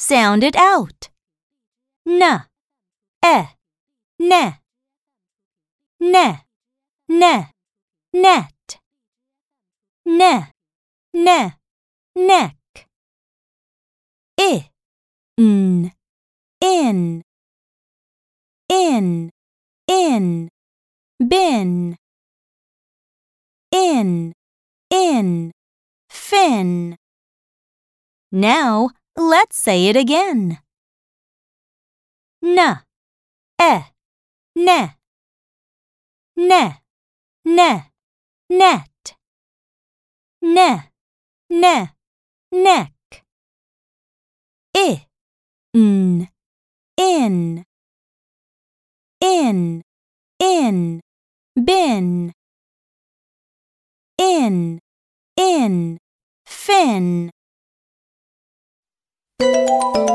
Sound it out. N, e, ne, ne, ne, net, ne, ne, neck. I, n, in, in, in, bin, in, in, fin. Now let's say it again. Eh, N, e, ne, ne, ne, net, ne, ne, neck. I, n, in, in, in, bin, in, in, fin. Thank you.